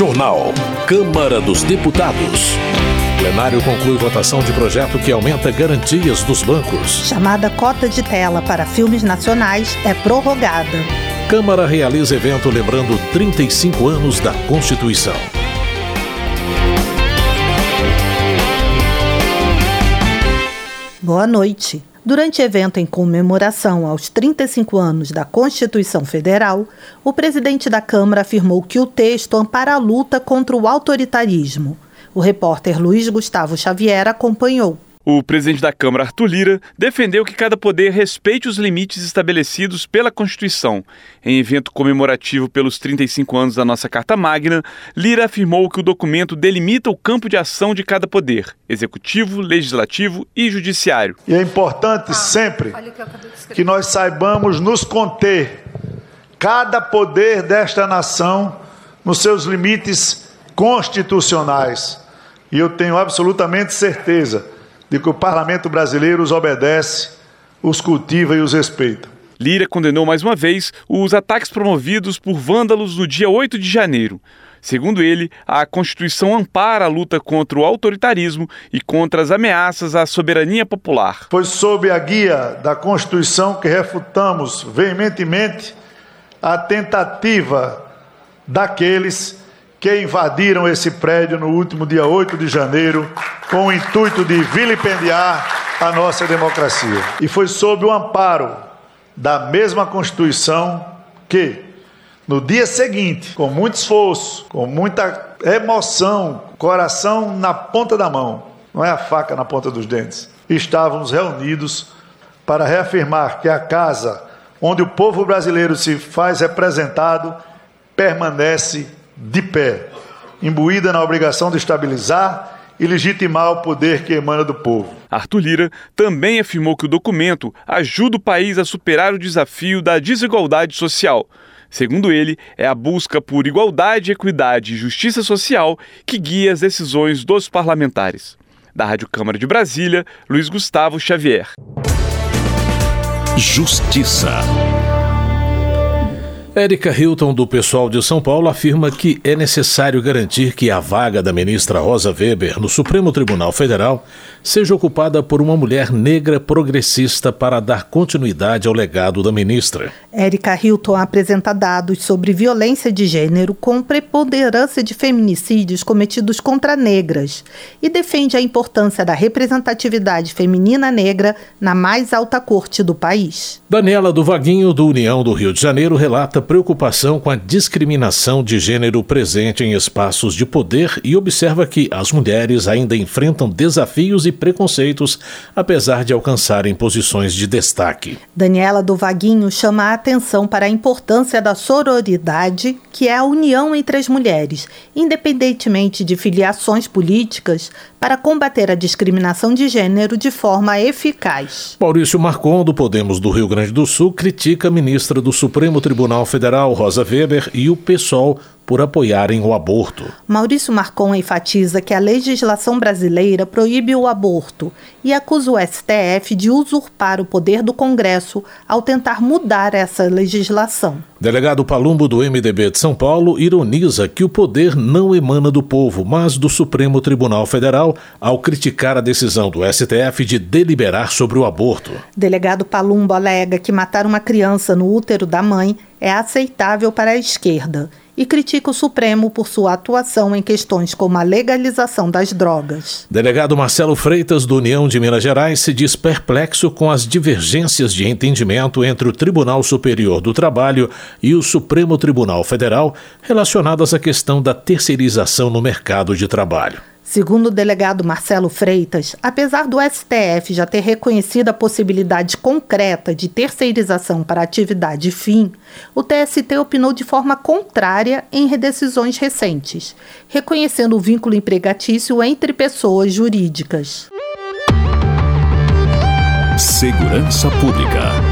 Jornal. Câmara dos Deputados. Plenário conclui votação de projeto que aumenta garantias dos bancos. Chamada cota de tela para filmes nacionais é prorrogada. Câmara realiza evento lembrando 35 anos da Constituição. Boa noite. Durante evento em comemoração aos 35 anos da Constituição Federal, o presidente da Câmara afirmou que o texto ampara a luta contra o autoritarismo. O repórter Luiz Gustavo Xavier acompanhou. O presidente da Câmara, Arthur Lira, defendeu que cada poder respeite os limites estabelecidos pela Constituição. Em evento comemorativo pelos 35 anos da nossa Carta Magna, Lira afirmou que o documento delimita o campo de ação de cada poder: executivo, legislativo e judiciário. E é importante sempre que nós saibamos nos conter, cada poder desta nação, nos seus limites constitucionais. E eu tenho absolutamente certeza de que o parlamento brasileiro os obedece, os cultiva e os respeita. Lira condenou mais uma vez os ataques promovidos por vândalos no dia 8 de janeiro. Segundo ele, a Constituição ampara a luta contra o autoritarismo e contra as ameaças à soberania popular. Foi sob a guia da Constituição que refutamos veementemente a tentativa daqueles que invadiram esse prédio no último dia 8 de janeiro com o intuito de vilipendiar a nossa democracia. E foi sob o amparo da mesma Constituição que, no dia seguinte, com muito esforço, com muita emoção, coração na ponta da mão, não é a faca na ponta dos dentes, estávamos reunidos para reafirmar que a casa onde o povo brasileiro se faz representado permanece de pé, imbuída na obrigação de estabilizar e legitimar o poder que emana do povo. Arthur Lira também afirmou que o documento ajuda o país a superar o desafio da desigualdade social. Segundo ele, é a busca por igualdade, equidade e justiça social que guia as decisões dos parlamentares. Da Rádio Câmara de Brasília, Luiz Gustavo Xavier. Justiça. Érica Hilton, do pessoal de São Paulo, afirma que é necessário garantir que a vaga da ministra Rosa Weber no Supremo Tribunal Federal seja ocupada por uma mulher negra progressista para dar continuidade ao legado da ministra. Érica Hilton apresenta dados sobre violência de gênero com preponderância de feminicídios cometidos contra negras e defende a importância da representatividade feminina negra na mais alta corte do país. Daniela do Vaguinho, do União do Rio de Janeiro, relata preocupação com a discriminação de gênero presente em espaços de poder e observa que as mulheres ainda enfrentam desafios e preconceitos, apesar de alcançarem posições de destaque. Daniela do Vaguinho chama a atenção para a importância da sororidade, que é a união entre as mulheres, independentemente de filiações políticas, para combater a discriminação de gênero de forma eficaz. Maurício Marcon, do Podemos do Rio Grande do Sul, critica a ministra do Supremo Tribunal Federal, Rosa Weber, e o PSOL por apoiarem o aborto. Maurício Marcon enfatiza que a legislação brasileira proíbe o aborto e acusa o STF de usurpar o poder do Congresso ao tentar mudar essa legislação. Delegado Palumbo do MDB de São Paulo ironiza que o poder não emana do povo, mas do Supremo Tribunal Federal, ao criticar a decisão do STF de deliberar sobre o aborto. Delegado Palumbo alega que matar uma criança no útero da mãe é aceitável para a esquerda e critica o Supremo por sua atuação em questões como a legalização das drogas. Delegado Marcelo Freitas, do União de Minas Gerais, se diz perplexo com as divergências de entendimento entre o Tribunal Superior do Trabalho e o Supremo Tribunal Federal relacionadas à questão da terceirização no mercado de trabalho. Segundo o delegado Marcelo Freitas, apesar do STF já ter reconhecido a possibilidade concreta de terceirização para atividade fim, o TST opinou de forma contrária em decisões recentes, reconhecendo o vínculo empregatício entre pessoas jurídicas. Segurança Pública.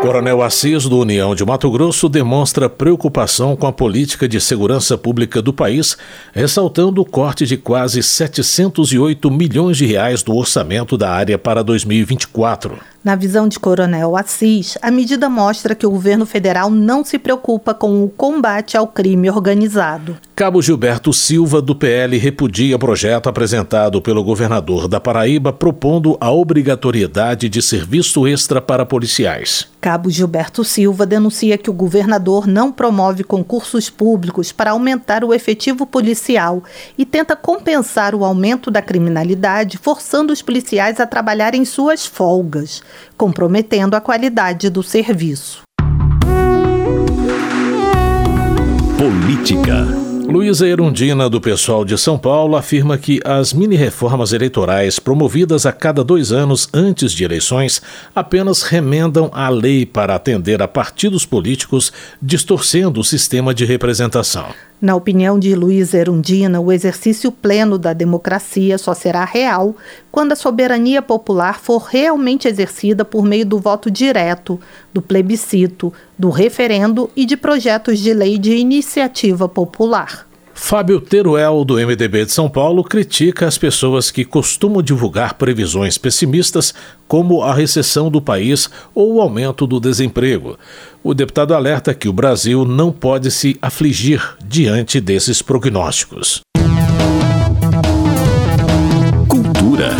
Coronel Assis, do União de Mato Grosso, demonstra preocupação com a política de segurança pública do país, ressaltando o corte de quase 708 milhões de reais do orçamento da área para 2024. Na visão de Coronel Assis, a medida mostra que o governo federal não se preocupa com o combate ao crime organizado. Cabo Gilberto Silva, do PL, repudia o projeto apresentado pelo governador da Paraíba propondo a obrigatoriedade de serviço extra para policiais. Cabo Gilberto Silva denuncia que o governador não promove concursos públicos para aumentar o efetivo policial e tenta compensar o aumento da criminalidade, forçando os policiais a trabalhar em suas folgas, comprometendo a qualidade do serviço. Política. Luísa Erundina, do pessoal de São Paulo, afirma que as mini-reformas eleitorais promovidas a cada dois anos antes de eleições apenas remendam a lei para atender a partidos políticos, distorcendo o sistema de representação. Na opinião de Luiz Erundina, o exercício pleno da democracia só será real quando a soberania popular for realmente exercida por meio do voto direto, do plebiscito, do referendo e de projetos de lei de iniciativa popular. Fábio Teruel, do MDB de São Paulo, critica as pessoas que costumam divulgar previsões pessimistas, como a recessão do país ou o aumento do desemprego. O deputado alerta que o Brasil não pode se afligir diante desses prognósticos. Cultura.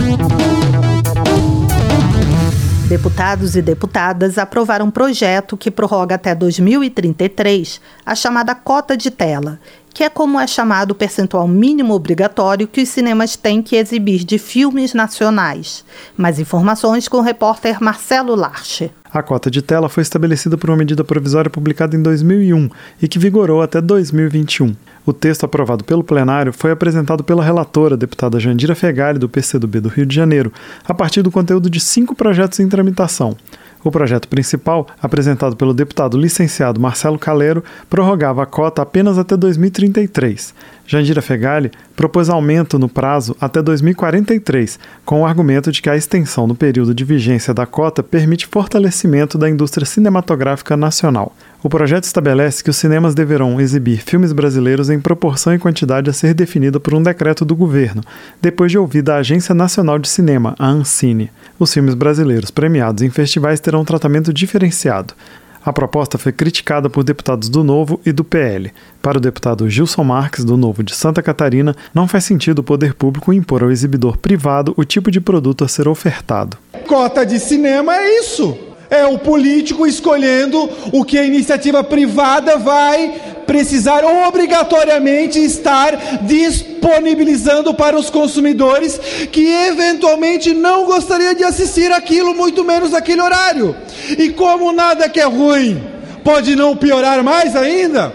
Deputados e deputadas aprovaram um projeto que prorroga até 2033 a chamada cota de tela que é como é chamado o percentual mínimo obrigatório que os cinemas têm que exibir de filmes nacionais. Mais informações com o repórter Marcelo Larche. A cota de tela foi estabelecida por uma medida provisória publicada em 2001 e que vigorou até 2021. O texto aprovado pelo plenário foi apresentado pela relatora, deputada Jandira Fegali, do PCdoB do Rio de Janeiro, a partir do conteúdo de cinco projetos em tramitação. O projeto principal, apresentado pelo deputado licenciado Marcelo Calero, prorrogava a cota apenas até 2033. Jandira Fegali propôs aumento no prazo até 2043, com o argumento de que a extensão do período de vigência da cota permite fortalecimento da indústria cinematográfica nacional. O projeto estabelece que os cinemas deverão exibir filmes brasileiros em proporção e quantidade a ser definida por um decreto do governo, depois de ouvida a Agência Nacional de Cinema, a Ancine. Os filmes brasileiros premiados em festivais terão um tratamento diferenciado. A proposta foi criticada por deputados do Novo e do PL. Para o deputado Gilson Marques, do Novo de Santa Catarina, não faz sentido o poder público impor ao exibidor privado o tipo de produto a ser ofertado. Cota de cinema é isso. É o político escolhendo o que a iniciativa privada vai precisar obrigatoriamente estar disponibilizando para os consumidores que eventualmente não gostaria de assistir aquilo, muito menos aquele horário. E como nada que é ruim pode não piorar mais ainda,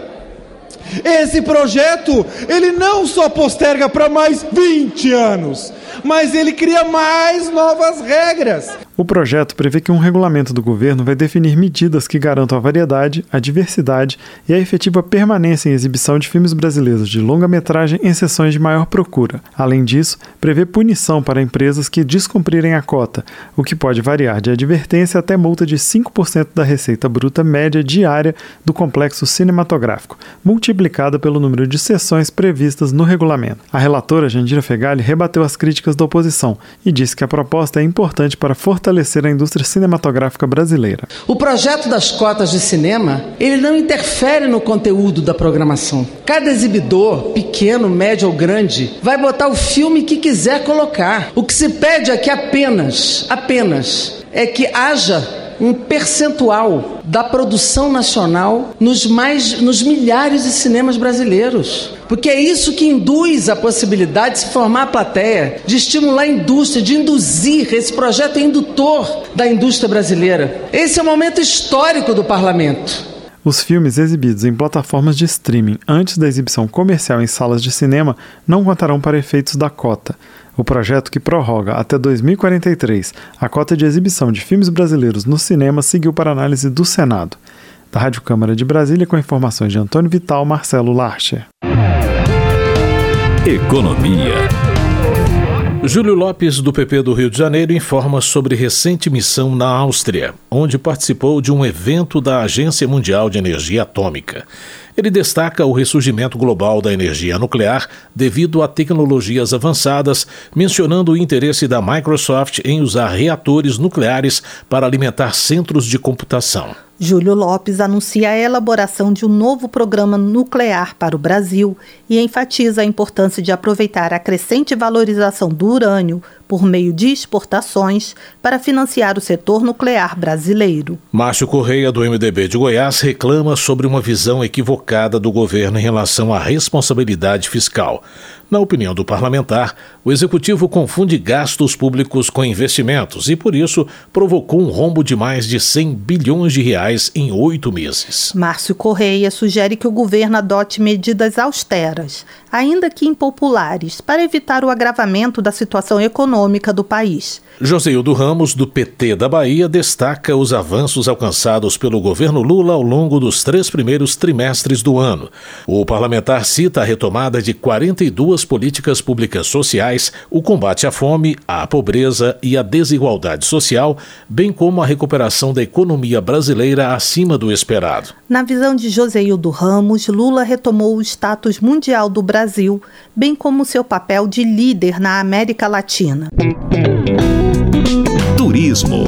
esse projeto, ele não só posterga para mais 20 anos, mas ele cria mais novas regras. O projeto prevê que um regulamento do governo vai definir medidas que garantam a variedade, a diversidade e a efetiva permanência em exibição de filmes brasileiros de longa-metragem em sessões de maior procura. Além disso, prevê punição para empresas que descumprirem a cota, o que pode variar de advertência até multa de 5% da receita bruta média diária do complexo cinematográfico, multiplicada pelo número de sessões previstas no regulamento. A relatora Jandira Fegali rebateu as críticas da oposição e disse que a proposta é importante para fortalecer a indústria cinematográfica brasileira. O projeto das cotas de cinema, ele não interfere no conteúdo da programação. Cada exibidor, pequeno, médio ou grande, vai botar o filme que quiser colocar. O que se pede aqui apenas, apenas, é que haja um percentual da produção nacional nos mais nos milhares de cinemas brasileiros. Porque é isso que induz a possibilidade de se formar a plateia, de estimular a indústria, de induzir. Esse projeto é indutor da indústria brasileira. Esse é o momento histórico do parlamento. Os filmes exibidos em plataformas de streaming antes da exibição comercial em salas de cinema não contarão para efeitos da cota. O projeto que prorroga até 2043 a cota de exibição de filmes brasileiros no cinema seguiu para análise do Senado. Da Rádio Câmara de Brasília, com informações de Antônio Vital, Marcelo Larcher. Economia. Júlio Lopes, do PP do Rio de Janeiro, informa sobre recente missão na Áustria, onde participou de um evento da Agência Mundial de Energia Atômica. Ele destaca o ressurgimento global da energia nuclear devido a tecnologias avançadas, mencionando o interesse da Microsoft em usar reatores nucleares para alimentar centros de computação. Júlio Lopes anuncia a elaboração de um novo programa nuclear para o Brasil e enfatiza a importância de aproveitar a crescente valorização do urânio por meio de exportações para financiar o setor nuclear brasileiro. Márcio Correia, do MDB de Goiás, reclama sobre uma visão equivocada do governo em relação à responsabilidade fiscal. Na opinião do parlamentar, o executivo confunde gastos públicos com investimentos e, por isso, provocou um rombo de mais de 100 bilhões de reais em oito meses. Márcio Correia sugere que o governo adote medidas austeras, ainda que impopulares, para evitar o agravamento da situação econômica do país. Joseildo Ramos, do PT da Bahia, destaca os avanços alcançados pelo governo Lula ao longo dos três primeiros trimestres do ano. O parlamentar cita a retomada de 42 políticas públicas sociais, o combate à fome, à pobreza e à desigualdade social, bem como a recuperação da economia brasileira acima do esperado. Na visão de Joseildo Ramos, Lula retomou o status mundial do Brasil, bem como seu papel de líder na América Latina. Turismo.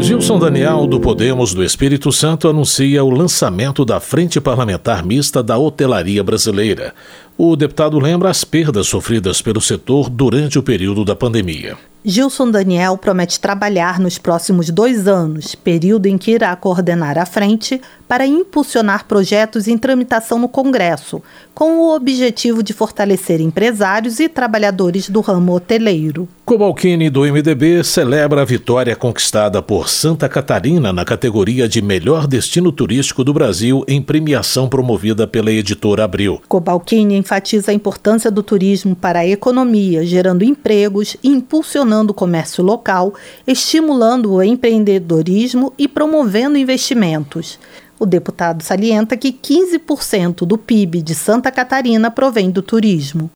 Gilson Daniel, do Podemos do Espírito Santo, anuncia o lançamento da Frente Parlamentar Mista da Hotelaria Brasileira. O deputado lembra as perdas sofridas pelo setor durante o período da pandemia. Gilson Daniel promete trabalhar nos próximos dois anos, período em que irá coordenar a frente, para impulsionar projetos em tramitação no Congresso, com o objetivo de fortalecer empresários e trabalhadores do ramo hoteleiro. Cobalcini, do MDB, celebra a vitória conquistada por Santa Catarina na categoria de melhor destino turístico do Brasil em premiação promovida pela editora Abril. Cobalcini enfatiza a importância do turismo para a economia, gerando empregos e impulsionando o comércio local, estimulando o empreendedorismo e promovendo investimentos. O deputado salienta que 15% do PIB de Santa Catarina provém do turismo.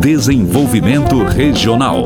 Desenvolvimento Regional.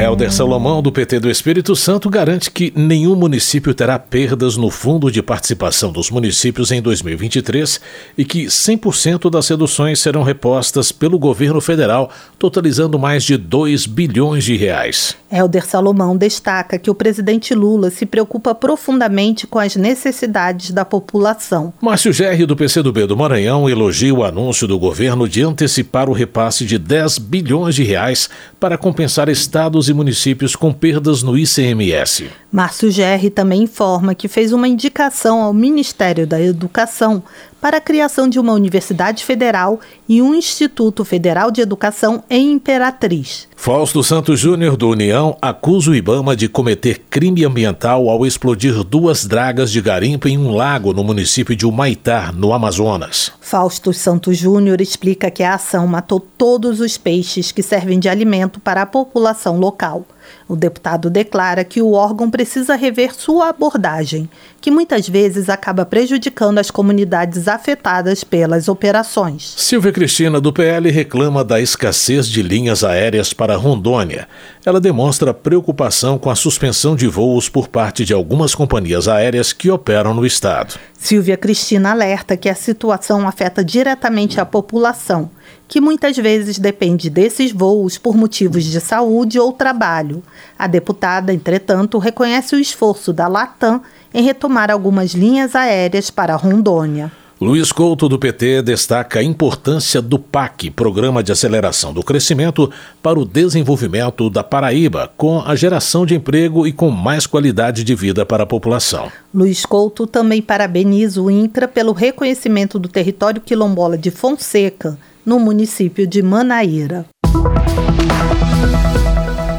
Helder Salomão, do PT do Espírito Santo, garante que nenhum município terá perdas no Fundo de Participação dos Municípios em 2023 e que 100% das reduções serão repostas pelo governo federal, totalizando mais de 2 bilhões de reais. Helder Salomão destaca que o presidente Lula se preocupa profundamente com as necessidades da população. Márcio Gerri, do PCdoB do Maranhão, elogia o anúncio do governo de antecipar o repasse de 10 bilhões de reais para compensar estados e municípios com perdas no ICMS. Márcio Gerri também informa que fez uma indicação ao Ministério da Educação para a criação de uma universidade federal e um Instituto Federal de Educação em Imperatriz. Fausto Santos Júnior, do União, acusa o Ibama de cometer crime ambiental ao explodir duas dragas de garimpo em um lago no município de Humaitá, no Amazonas. Fausto Santos Júnior explica que a ação matou todos os peixes que servem de alimento para a população local. O deputado declara que o órgão precisa rever sua abordagem, que muitas vezes acaba prejudicando as comunidades afetadas pelas operações. Silvia Cristina, do PL, reclama da escassez de linhas aéreas para Rondônia. Ela demonstra preocupação com a suspensão de voos por parte de algumas companhias aéreas que operam no estado. Silvia Cristina alerta que a situação afeta diretamente a população que muitas vezes depende desses voos por motivos de saúde ou trabalho. A deputada, entretanto, reconhece o esforço da Latam em retomar algumas linhas aéreas para Rondônia. Luiz Couto, do PT, destaca a importância do PAC, Programa de Aceleração do Crescimento, para o desenvolvimento da Paraíba, com a geração de emprego e com mais qualidade de vida para a população. Luiz Couto também parabeniza o INCRA pelo reconhecimento do território quilombola de Fonseca, no município de Manaíra.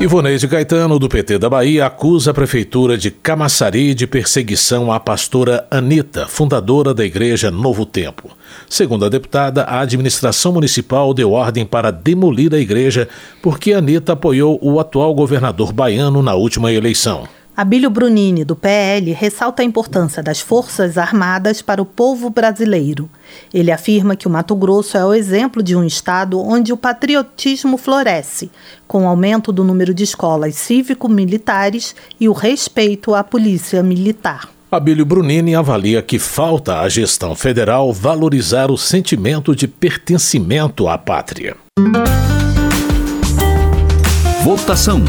Ivoneide Caetano, do PT da Bahia, acusa a Prefeitura de Camaçari de perseguição à pastora Anita, fundadora da Igreja Novo Tempo. Segundo a deputada, a administração municipal deu ordem para demolir a igreja porque Anita apoiou o atual governador baiano na última eleição. Abílio Brunini, do PL, ressalta a importância das Forças Armadas para o povo brasileiro. Ele afirma que o Mato Grosso é o exemplo de um estado onde o patriotismo floresce, com o aumento do número de escolas cívico-militares e o respeito à polícia militar. Abílio Brunini avalia que falta à gestão federal valorizar o sentimento de pertencimento à pátria. Votação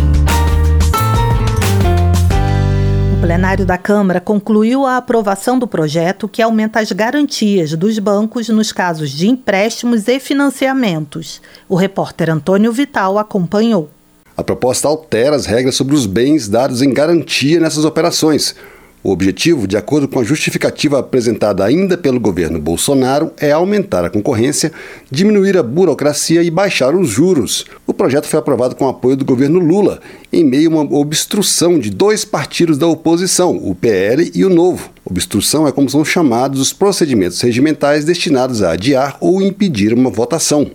plenário da Câmara concluiu a aprovação do projeto que aumenta as garantias dos bancos nos casos de empréstimos e financiamentos. O repórter Antônio Vital acompanhou. A proposta altera as regras sobre os bens dados em garantia nessas operações, o objetivo, de acordo com a justificativa apresentada ainda pelo governo Bolsonaro, é aumentar a concorrência, diminuir a burocracia e baixar os juros. O projeto foi aprovado com apoio do governo Lula, em meio a uma obstrução de dois partidos da oposição, o PL e o Novo. Obstrução é como são chamados os procedimentos regimentais destinados a adiar ou impedir uma votação.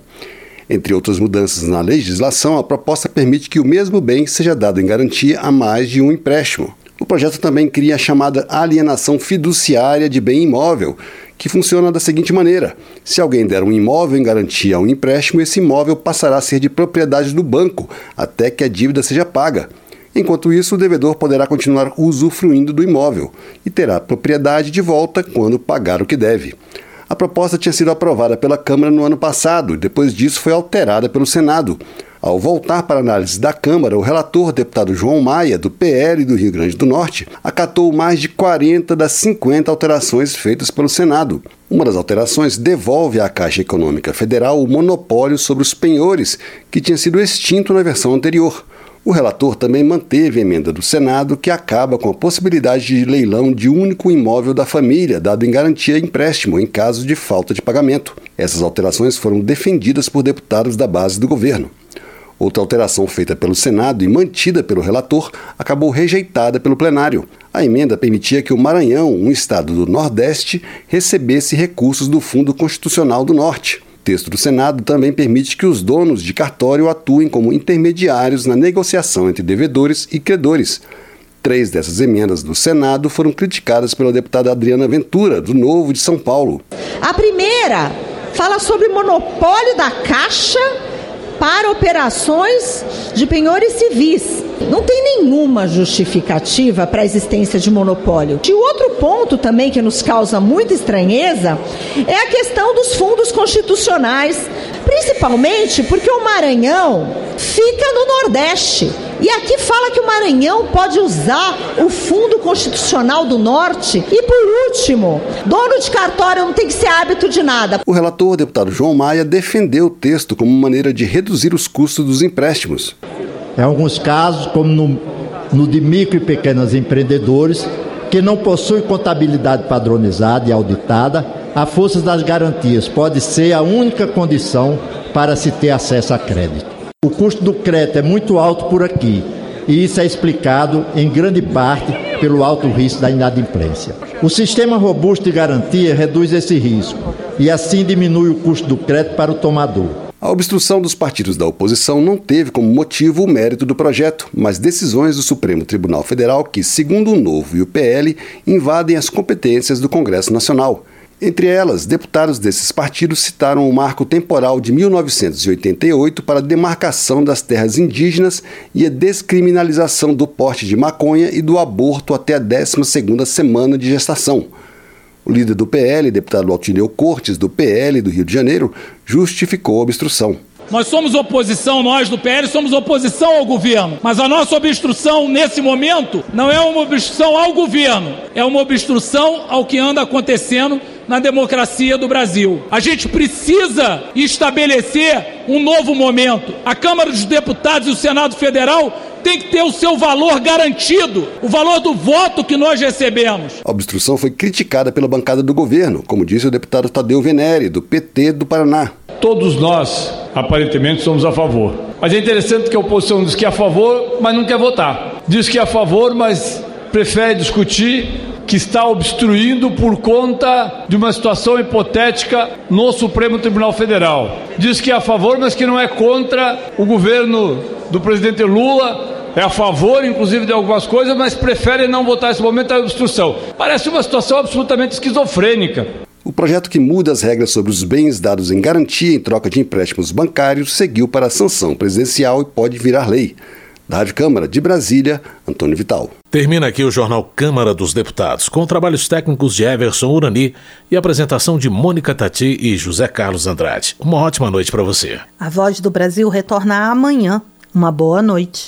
Entre outras mudanças na legislação, a proposta permite que o mesmo bem seja dado em garantia a mais de um empréstimo. O projeto também cria a chamada alienação fiduciária de bem imóvel, que funciona da seguinte maneira: se alguém der um imóvel em garantia a um empréstimo, esse imóvel passará a ser de propriedade do banco até que a dívida seja paga. Enquanto isso, o devedor poderá continuar usufruindo do imóvel e terá propriedade de volta quando pagar o que deve. A proposta tinha sido aprovada pela Câmara no ano passado e depois disso foi alterada pelo Senado. Ao voltar para análise da Câmara, o relator, deputado João Maia, do PL do Rio Grande do Norte, acatou mais de 40 das 50 alterações feitas pelo Senado. Uma das alterações devolve à Caixa Econômica Federal o monopólio sobre os penhores, que tinha sido extinto na versão anterior. O relator também manteve a emenda do Senado que acaba com a possibilidade de leilão de único imóvel da família, dado em garantia empréstimo em caso de falta de pagamento. Essas alterações foram defendidas por deputados da base do governo. Outra alteração feita pelo Senado e mantida pelo relator acabou rejeitada pelo plenário. A emenda permitia que o Maranhão, um estado do Nordeste, recebesse recursos do Fundo Constitucional do Norte. Texto do Senado também permite que os donos de cartório atuem como intermediários na negociação entre devedores e credores. Três dessas emendas do Senado foram criticadas pela deputada Adriana Ventura, do Novo de São Paulo. A primeira fala sobre monopólio da Caixa para operações de penhores civis. Não tem nenhuma justificativa para a existência de monopólio. E outro ponto também que nos causa muita estranheza é a questão dos fundos constitucionais, principalmente porque o Maranhão fica no Nordeste. E aqui fala que o Maranhão pode usar o Fundo Constitucional do Norte. E por último, dono de cartório não tem que ser hábito de nada. O relator, deputado João Maia, defendeu o texto como maneira de reduzir os custos dos empréstimos. Em alguns casos, como no, no de micro e pequenos empreendedores, que não possuem contabilidade padronizada e auditada, a força das garantias pode ser a única condição para se ter acesso a crédito. O custo do crédito é muito alto por aqui e isso é explicado em grande parte pelo alto risco da inadimplência. O sistema robusto de garantia reduz esse risco e assim diminui o custo do crédito para o tomador. A obstrução dos partidos da oposição não teve como motivo o mérito do projeto, mas decisões do Supremo Tribunal Federal que, segundo o Novo e o PL, invadem as competências do Congresso Nacional. Entre elas, deputados desses partidos citaram o marco temporal de 1988 para a demarcação das terras indígenas e a descriminalização do porte de maconha e do aborto até a 12ª semana de gestação. O líder do PL, deputado Altineu Cortes, do PL do Rio de Janeiro, justificou a obstrução. Nós somos oposição, nós do PL somos oposição ao governo. Mas a nossa obstrução nesse momento não é uma obstrução ao governo, é uma obstrução ao que anda acontecendo na democracia do Brasil. A gente precisa estabelecer um novo momento. A Câmara dos Deputados e o Senado Federal tem que ter o seu valor garantido, o valor do voto que nós recebemos. A obstrução foi criticada pela bancada do governo, como disse o deputado Tadeu Venere, do PT do Paraná. Todos nós, aparentemente, somos a favor. Mas é interessante que a oposição diz que é a favor, mas não quer votar. Diz que é a favor, mas prefere discutir que está obstruindo por conta de uma situação hipotética no Supremo Tribunal Federal. Diz que é a favor, mas que não é contra o governo do presidente Lula é a favor, inclusive, de algumas coisas, mas prefere não votar nesse momento a obstrução. Parece uma situação absolutamente esquizofrênica. O projeto que muda as regras sobre os bens dados em garantia em troca de empréstimos bancários seguiu para a sanção presidencial e pode virar lei. Da Rádio Câmara de Brasília, Antônio Vital. Termina aqui o Jornal Câmara dos Deputados, com trabalhos técnicos de Everson Urani e apresentação de Mônica Tati e José Carlos Andrade. Uma ótima noite para você. A Voz do Brasil retorna amanhã. Uma boa noite.